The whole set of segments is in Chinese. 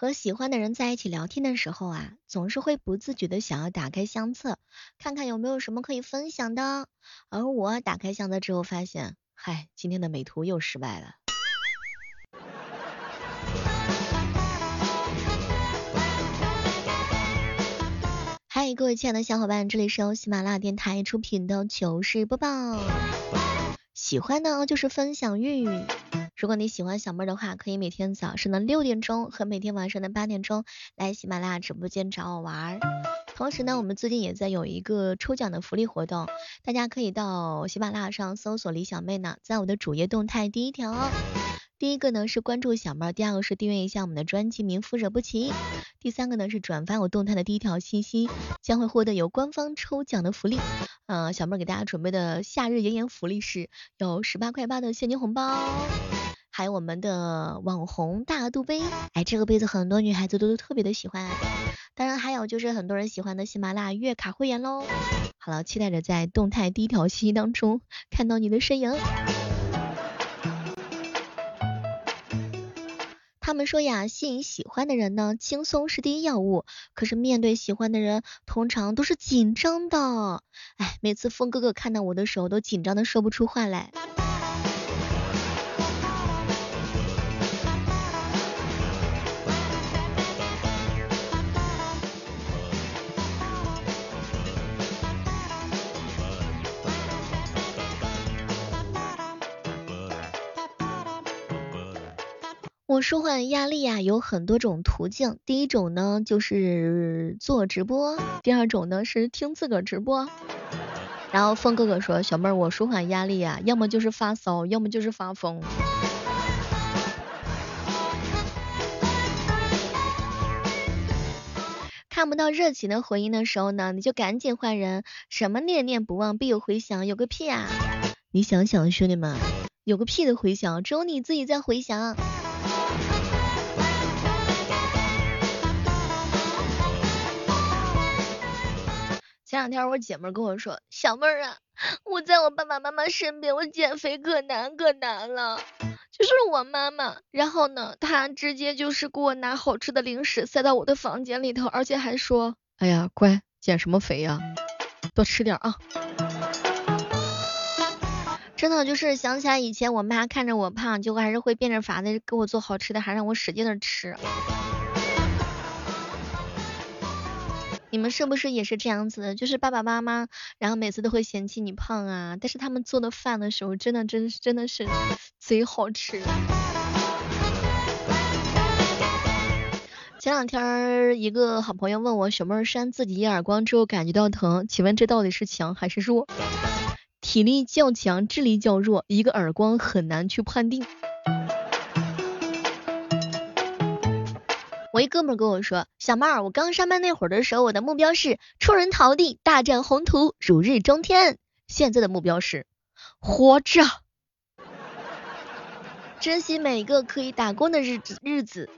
和喜欢的人在一起聊天的时候啊，总是会不自觉的想要打开相册，看看有没有什么可以分享的。而我打开相册之后发现，嗨，今天的美图又失败了。嗨，各位亲爱的小伙伴，这里是由喜马拉雅电台出品的糗事播报。喜欢呢就是分享欲。如果你喜欢小妹的话，可以每天早上的六点钟和每天晚上的八点钟来喜马拉雅直播间找我玩儿。同时呢，我们最近也在有一个抽奖的福利活动，大家可以到喜马拉雅上搜索李小妹呢，在我的主页动态第一条哦。第一个呢是关注小妹，第二个是订阅一下我们的专辑《名夫惹不起》，第三个呢是转发我动态的第一条信息，将会获得有官方抽奖的福利。呃，小妹给大家准备的夏日炎炎福利是有十八块八的现金红包，还有我们的网红大肚杯，哎，这个杯子很多女孩子都都特别的喜欢。当然还有就是很多人喜欢的喜马拉雅月卡会员喽。好了，期待着在动态第一条信息当中看到你的身影。他们说呀，吸引喜欢的人呢，轻松是第一要务。可是面对喜欢的人，通常都是紧张的。哎，每次风哥哥看到我的时候，都紧张的说不出话来。舒缓压力呀，有很多种途径。第一种呢，就是做直播；第二种呢，是听自个儿直播。然后风哥哥说：“小妹儿，我舒缓压力呀，要么就是发骚，要么就是发疯。”看不到热情的回应的时候呢，你就赶紧换人。什么念念不忘必有回响，有个屁啊！你想想，兄弟们，有个屁的回响，只有你自己在回响。前两天我姐妹跟我说，小妹儿啊，我在我爸爸妈妈身边，我减肥可难可难了。就是我妈妈，然后呢，她直接就是给我拿好吃的零食塞到我的房间里头，而且还说，哎呀，乖，减什么肥呀，多吃点啊。真的就是想起来以前我妈看着我胖，就还是会变着法子给我做好吃的，还让我使劲的吃。你们是不是也是这样子的？就是爸爸妈妈，然后每次都会嫌弃你胖啊，但是他们做的饭的时候，真的真真的是贼好吃。前两天一个好朋友问我，小妹扇自己一耳光之后感觉到疼，请问这到底是强还是弱？体力较强，智力较弱，一个耳光很难去判定。一哥们跟我说，小妹儿，我刚上班那会儿的时候，我的目标是出人头地，大展宏图，如日中天。现在的目标是活着，珍惜每一个可以打工的日子日子。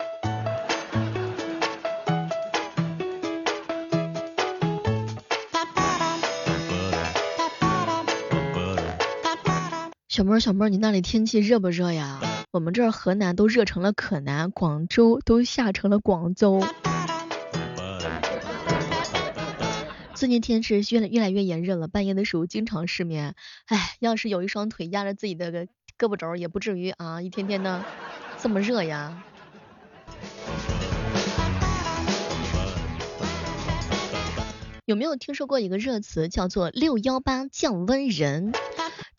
小妹儿，小妹儿，你那里天气热不热呀？我们这儿河南都热成了可南，广州都下成了广州。最近天气越来越来越炎热了，半夜的时候经常失眠。唉，要是有一双腿压着自己的胳膊肘，也不至于啊，一天天的这么热呀。有没有听说过一个热词叫做六幺八降温人？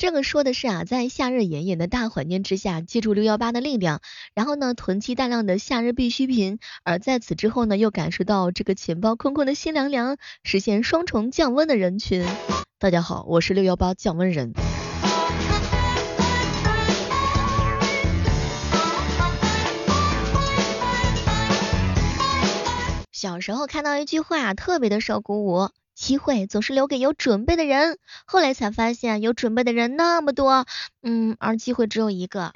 这个说的是啊，在夏日炎炎的大环境之下，借助六幺八的力量，然后呢囤积大量的夏日必需品，而在此之后呢，又感受到这个钱包空空的心凉凉，实现双重降温的人群。大家好，我是六幺八降温人。小时候看到一句话，特别的受鼓舞。机会总是留给有准备的人。后来才发现，有准备的人那么多，嗯，而机会只有一个。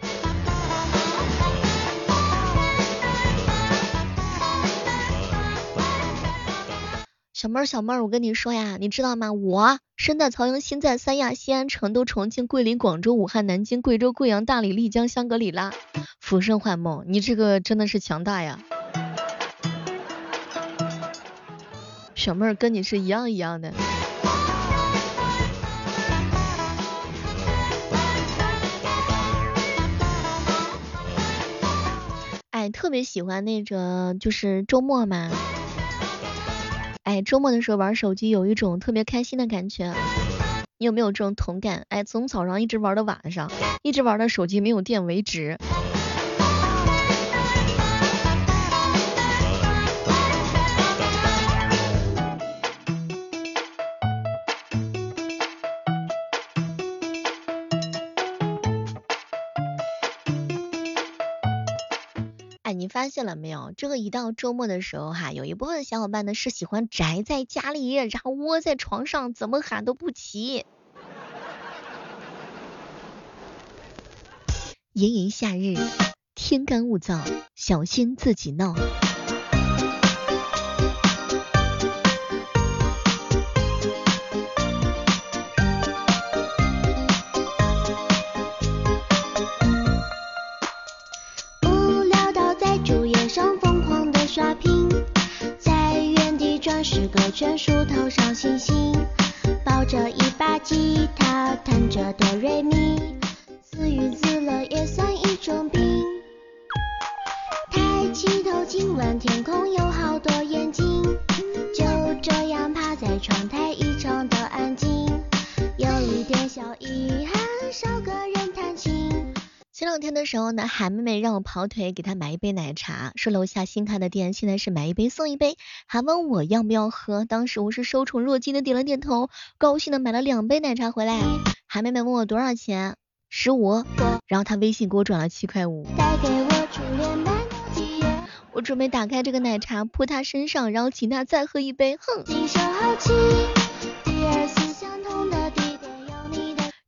小妹儿，小妹儿，我跟你说呀，你知道吗？我身在曹营心在三亚、西安、成都、重庆、桂林、广州、武汉、南京、贵州、贵阳、大理、丽江、香格里拉、浮生幻梦，你这个真的是强大呀！小妹儿跟你是一样一样的。哎，特别喜欢那个就是周末嘛。哎，周末的时候玩手机有一种特别开心的感觉，你有没有这种同感？哎，从早上一直玩到晚上，一直玩到手机没有电为止。发现了没有？这个一到周末的时候哈，有一部分小伙伴呢是喜欢宅在家里，然后窝在床上，怎么喊都不起。炎炎夏日，天干物燥，小心自己闹。十个圈数头上星星，抱着一把吉他，弹着哆瑞咪，自娱自乐也算一种病。抬起头，今晚天空有好的时候呢，韩妹妹让我跑腿给她买一杯奶茶，说楼下新开的店现在是买一杯送一杯，还问我要不要喝。当时我是受宠若惊的点了点头，高兴的买了两杯奶茶回来。韩妹妹问我多少钱，十五，然后她微信给我转了七块五。我准备打开这个奶茶泼她身上，然后请她再喝一杯，哼。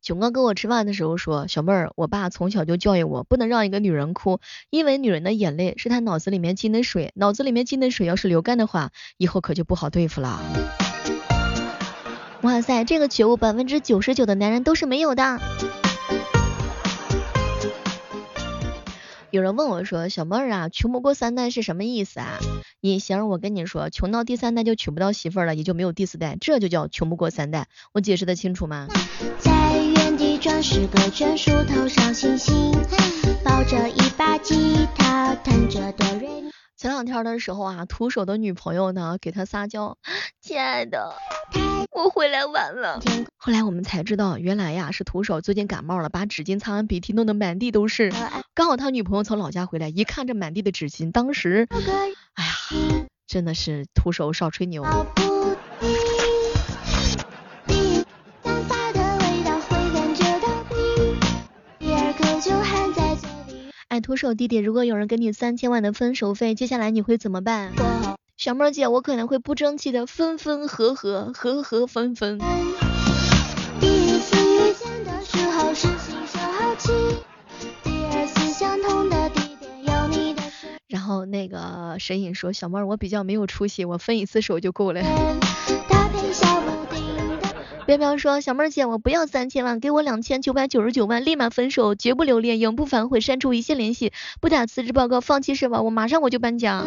熊哥跟我吃饭的时候说，小妹儿，我爸从小就教育我，不能让一个女人哭，因为女人的眼泪是她脑子里面进的水，脑子里面进的水要是流干的话，以后可就不好对付了。哇塞，这个觉悟百分之九十九的男人都是没有的。有人问我说，小妹儿啊，穷不过三代是什么意思啊？隐形，我跟你说，穷到第三代就娶不到媳妇了，也就没有第四代，这就叫穷不过三代。我解释的清楚吗？转十个圈，树头上星星，抱着一把吉他，弹着哆瑞咪。前两天的时候啊，徒手的女朋友呢给他撒娇，亲爱的，我回来晚了。后来我们才知道，原来呀是徒手最近感冒了，把纸巾擦完鼻涕弄得满地都是。刚好他女朋友从老家回来，一看这满地的纸巾，当时，哎呀，真的是徒手少吹牛。徒手弟弟，如果有人给你三千万的分手费，接下来你会怎么办？小妹儿姐，我可能会不争气的分分合合，合合分分。第一次遇见的时候是心手好奇，第二次相同的地点有你的然后那个神隐说，小妹儿我比较没有出息，我分一次手就够了。彪彪说：“小妹儿姐，我不要三千万，给我两千九百九十九万，立马分手，绝不留恋，永不反悔，删除一切联系，不打辞职报告，放弃社保？我马上我就搬家。”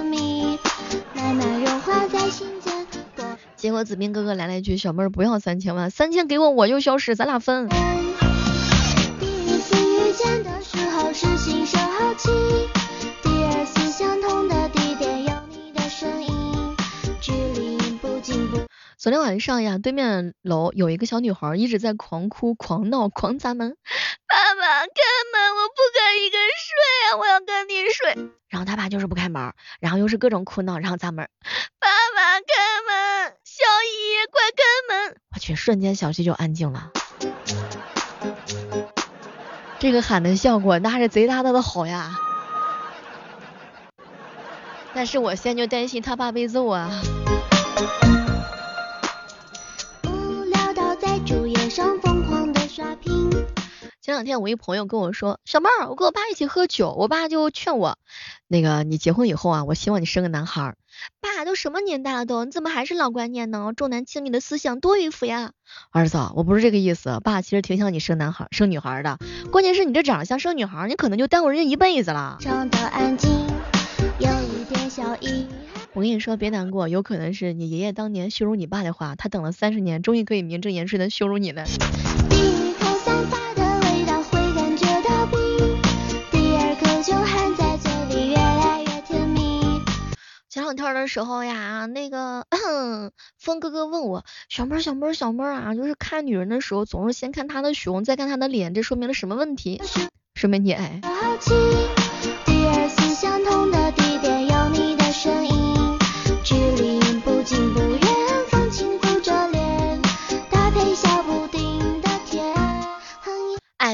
结果子斌哥哥来了一句：“小妹儿不要三千万，三千给我我就消失，咱俩分。”昨天晚上呀，对面楼有一个小女孩一直在狂哭、狂闹、狂砸门。爸爸开门，我不敢一个人睡啊，我要跟你睡。然后他爸就是不开门，然后又是各种哭闹，然后砸门。爸爸开门，小姨快开门。我去，瞬间小区就安静了。这个喊的效果那是贼大大的好呀。但是我现在就担心他爸被揍啊。前两天我一朋友跟我说，小妹儿，我跟我爸一起喝酒，我爸就劝我，那个你结婚以后啊，我希望你生个男孩。爸，都什么年代了都，你怎么还是老观念呢？重男轻女的思想多迂腐呀！儿子，我不是这个意思，爸其实挺想你生男孩生女孩的，关键是你这长得像生女孩，你可能就耽误人家一辈子了。长到安静，有一点小意我跟你说，别难过，有可能是你爷爷当年羞辱你爸的话，他等了三十年，终于可以名正言顺的羞辱你了。的时候呀，那个 风哥哥问我，小妹儿小妹儿小妹儿啊，就是看女人的时候总是先看她的胸，再看她的脸，这说明了什么问题？说明你矮。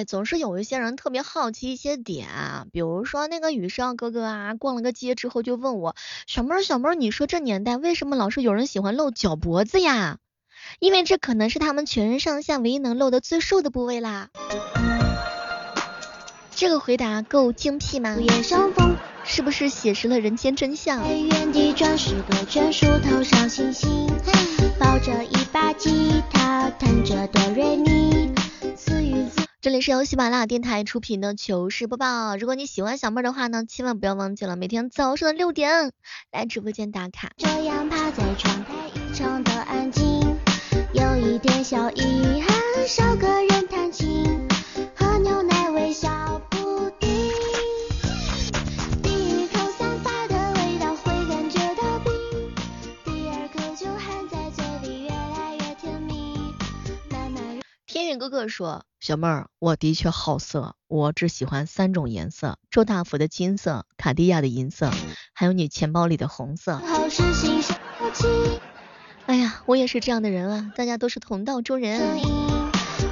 总是有一些人特别好奇一些点，比如说那个雨少哥哥啊，逛了个街之后就问我，小妹儿小妹儿，你说这年代为什么老是有人喜欢露脚脖子呀？因为这可能是他们全身上下唯一能露的最瘦的部位啦。这个回答够精辟吗？是不是写实了人间真相？在原地转十个圈，数头上星星，抱着一把吉他，弹着哆这里是由喜马拉雅电台出品的糗事播报。如果你喜欢小妹儿的话呢，千万不要忘记了每天早上的六点来直播间打卡。这样趴在窗台，异常的安静，有一点小遗憾，少个人弹琴，喝牛奶微笑布丁。第一口散发的味道会感觉到冰，第二口就含在嘴里越来越甜蜜，慢慢天宇哥哥说，小妹儿，我的确好色，我只喜欢三种颜色：周大福的金色，卡地亚的银色，还有你钱包里的红色。哎呀，我也是这样的人啊，大家都是同道中人。声音，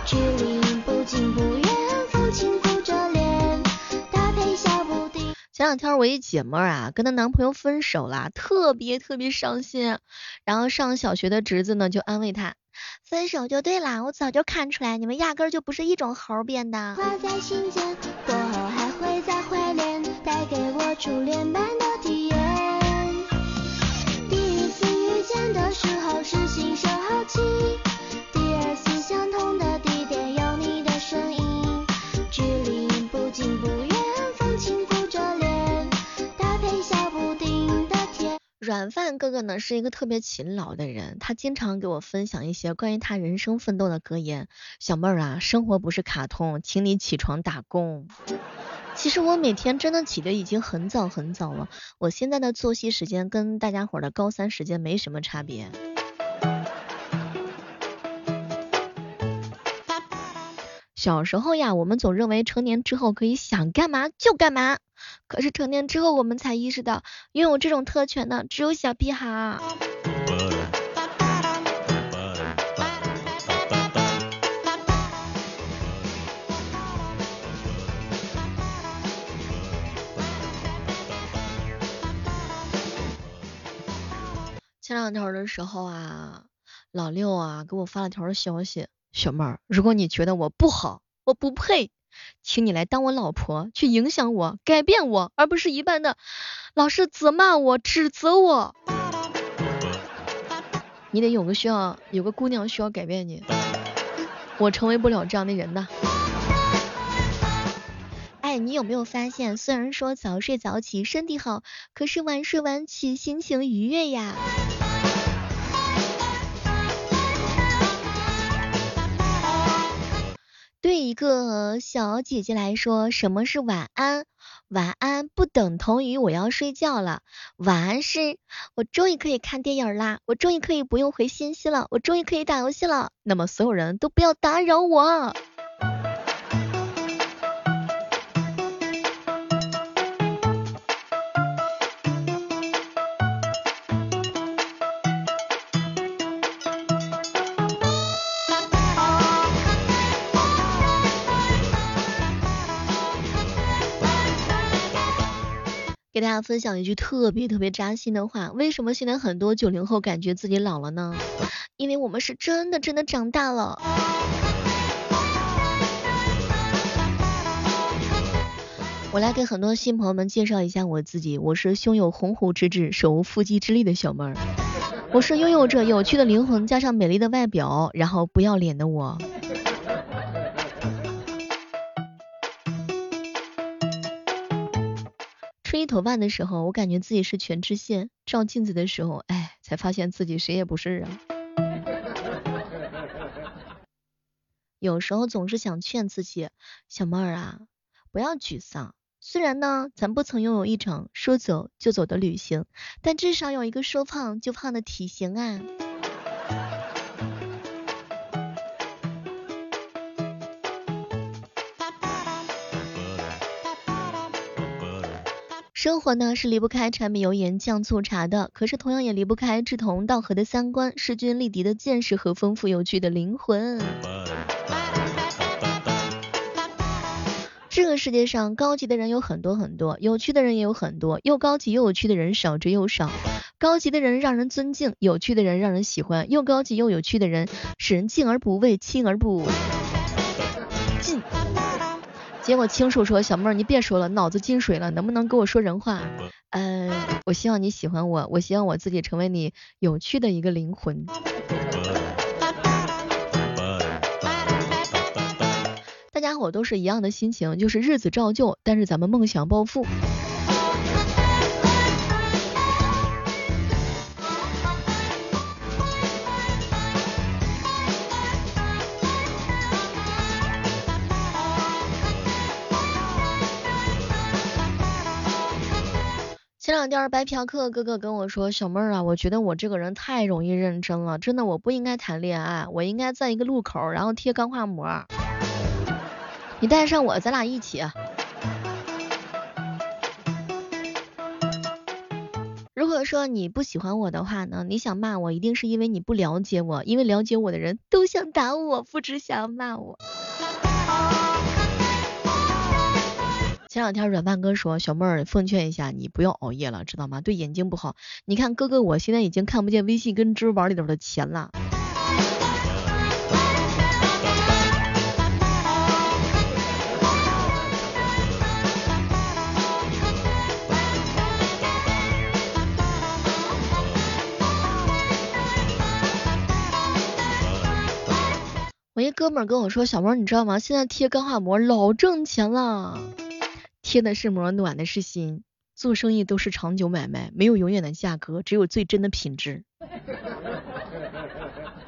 距离不近不远，风轻拂着脸，搭配小布丁。前两天我一姐妹儿啊，跟她男朋友分手啦，特别特别伤心。然后上小学的侄子呢就安慰她，分手就对了，我早就看出来，你们压根儿就不是一种猴儿变的。挂在心间，过后还会再怀念，带给我初恋般的甜。软饭哥哥呢是一个特别勤劳的人，他经常给我分享一些关于他人生奋斗的格言。小妹儿啊，生活不是卡通，请你起床打工。其实我每天真的起的已经很早很早了，我现在的作息时间跟大家伙的高三时间没什么差别。小时候呀，我们总认为成年之后可以想干嘛就干嘛，可是成年之后我们才意识到，拥有这种特权的只有小屁孩。前两天的时候啊，老六啊给我发了条消息，小妹儿，如果你觉得我不好，我不配，请你来当我老婆，去影响我，改变我，而不是一般的老是责骂我、指责我。你得有个需要，有个姑娘需要改变你，我成为不了这样的人呐。哎，你有没有发现，虽然说早睡早起身体好，可是晚睡晚起心情愉悦呀？对一个小姐姐来说，什么是晚安？晚安不等同于我要睡觉了，晚安是我终于可以看电影啦，我终于可以不用回信息了，我终于可以打游戏了。那么所有人都不要打扰我。给大家分享一句特别特别扎心的话，为什么现在很多九零后感觉自己老了呢？因为我们是真的真的长大了。我来给很多新朋友们介绍一下我自己，我是胸有鸿鹄之志，手无缚鸡之力的小妹儿。我是拥有着有趣的灵魂加上美丽的外表，然后不要脸的我。头发的时候，我感觉自己是全智贤；照镜子的时候，哎，才发现自己谁也不是啊。有时候总是想劝自己，小妹儿啊，不要沮丧。虽然呢，咱不曾拥有一场说走就走的旅行，但至少有一个说胖就胖的体型啊。生活呢是离不开柴米油盐酱醋茶的，可是同样也离不开志同道合的三观、势均力敌的见识和丰富有趣的灵魂。这个世界上高级的人有很多很多，有趣的人也有很多，又高级又有趣的人少之又少。高级的人让人尊敬，有趣的人让人喜欢，又高级又有趣的人使人敬而不畏，亲而不敬。结果青树说：“小妹儿，你别说了，脑子进水了，能不能跟我说人话？嗯，我希望你喜欢我，我希望我自己成为你有趣的一个灵魂。”大家伙都是一样的心情，就是日子照旧，但是咱们梦想暴富。两天白嫖客哥哥跟我说，小妹儿啊，我觉得我这个人太容易认真了，真的我不应该谈恋爱，我应该在一个路口，然后贴钢化膜。你带上我，咱俩一起。如果说你不喜欢我的话呢，你想骂我，一定是因为你不了解我，因为了解我的人都想打我，不只想骂我。前两天软饭哥说，小妹儿奉劝一下你，不要熬夜了，知道吗？对眼睛不好。你看哥哥，我现在已经看不见微信跟支付宝里头的钱了。我一哥们儿跟我说，小猫你知道吗？现在贴钢化膜老挣钱了，贴的是膜，暖的是心。做生意都是长久买卖，没有永远的价格，只有最真的品质。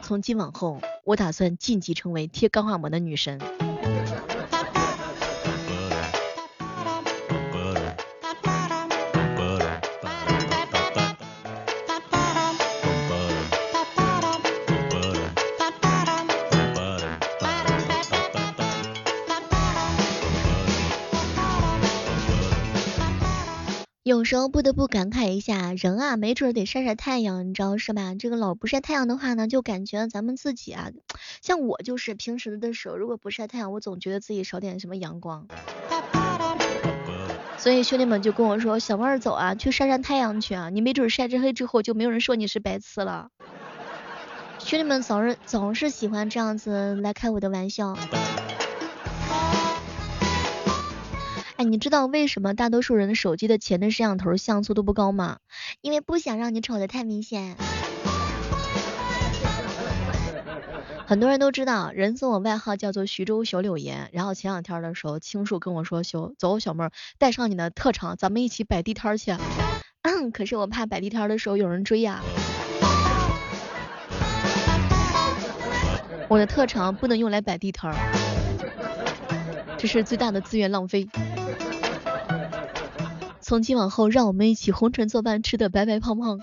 从今往后，我打算晋级成为贴钢化膜的女神。有时候不得不感慨一下，人啊，没准得晒晒太阳，你知道是吧？这个老不晒太阳的话呢，就感觉咱们自己啊，像我就是平时的时候，如果不晒太阳，我总觉得自己少点什么阳光。所以兄弟们就跟我说，小妹儿走啊，去晒晒太阳去啊，你没准晒着黑之后，就没有人说你是白痴了。兄弟们总是总是喜欢这样子来开我的玩笑。哎，你知道为什么大多数人的手机的前置摄像头像素都不高吗？因为不想让你丑的太明显。很多人都知道，人送我外号叫做徐州小柳岩。然后前两天的时候，青树跟我说，小走小妹儿，带上你的特长，咱们一起摆地摊去。嗯，可是我怕摆地摊的时候有人追呀。我的特长不能用来摆地摊，这是最大的资源浪费。从今往后，让我们一起红尘作伴，吃的白白胖胖。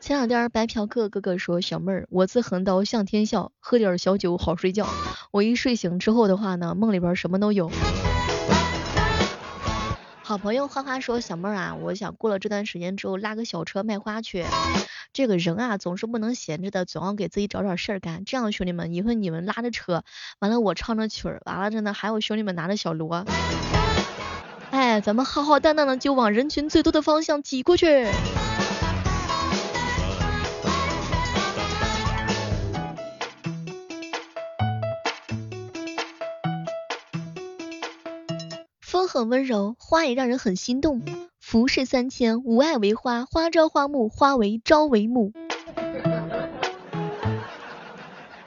前两天白嫖客哥哥说，小妹儿，我自横刀向天笑，喝点小酒好睡觉。我一睡醒之后的话呢，梦里边什么都有。好朋友花花说，小妹儿啊，我想过了这段时间之后拉个小车卖花去。这个人啊，总是不能闲着的，总要给自己找点事儿干。这样兄弟们，以后你们拉着车，完了我唱着曲儿，完了真的，还有兄弟们拿着小锣，哎，咱们浩浩荡荡的就往人群最多的方向挤过去。很温柔，花也让人很心动。浮世三千，无爱为花，花朝花暮，花为朝为暮。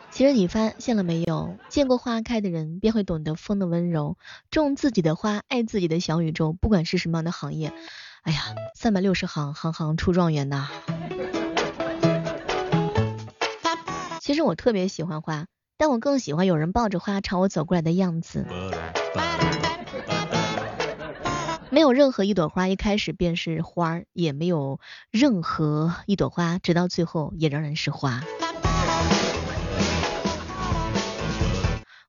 其实你发现了没有？见过花开的人，便会懂得风的温柔。种自己的花，爱自己的小宇宙，不管是什么样的行业，哎呀，三百六十行，行行出状元呐。其实我特别喜欢花，但我更喜欢有人抱着花朝我走过来的样子。没有任何一朵花一开始便是花，也没有任何一朵花直到最后也仍然是花。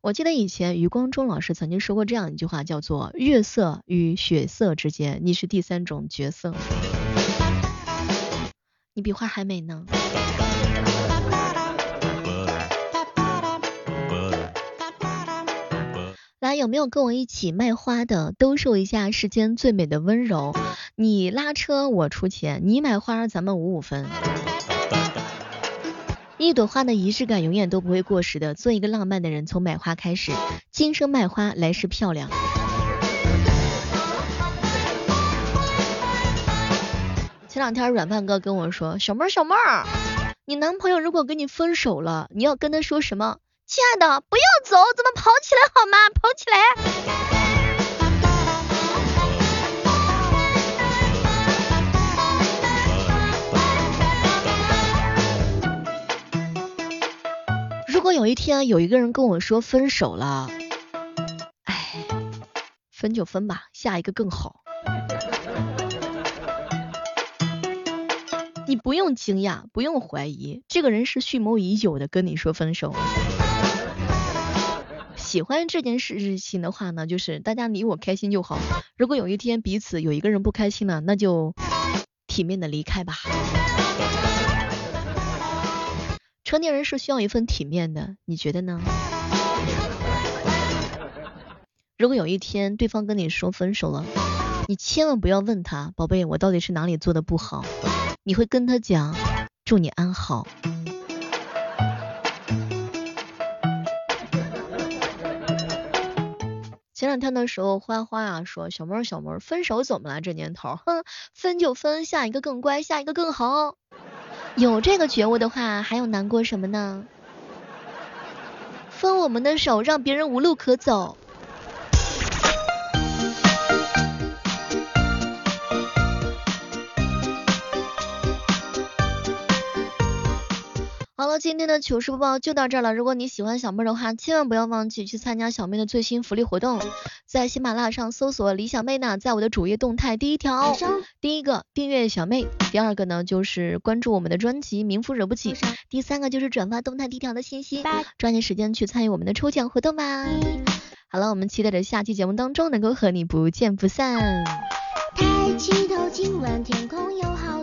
我记得以前余光中老师曾经说过这样一句话，叫做“月色与血色之间，你是第三种角色”。你比花还美呢。有没有跟我一起卖花的，兜售一下世间最美的温柔？你拉车我出钱，你买花咱们五五分。一朵花的仪式感永远都不会过时的，做一个浪漫的人，从买花开始，今生卖花，来世漂亮。前两天软饭哥跟我说，小妹儿小妹儿，你男朋友如果跟你分手了，你要跟他说什么？亲爱的，不要走，咱们跑起来好吗？跑起来！如果有一天有一个人跟我说分手了，哎，分就分吧，下一个更好。你不用惊讶，不用怀疑，这个人是蓄谋已久的跟你说分手。喜欢这件事情的话呢，就是大家你我开心就好。如果有一天彼此有一个人不开心了，那就体面的离开吧。成年人是需要一份体面的，你觉得呢？如果有一天对方跟你说分手了，你千万不要问他，宝贝，我到底是哪里做的不好？你会跟他讲，祝你安好。前两天的时候，花花啊说：“小妹儿，小妹儿，分手怎么了？这年头，哼，分就分，下一个更乖，下一个更好。有这个觉悟的话，还有难过什么呢？分我们的手，让别人无路可走。”好了，今天的糗事播报就到这儿了。如果你喜欢小妹的话，千万不要忘记去参加小妹的最新福利活动，在喜马拉雅上搜索李小妹呢，在我的主页动态第一条，第一个订阅小妹，第二个呢就是关注我们的专辑《名夫惹不起》，第三个就是转发动态第一条的信息，抓紧时间去参与我们的抽奖活动吧。好了，我们期待着下期节目当中能够和你不见不散。抬起头，今晚天空有好。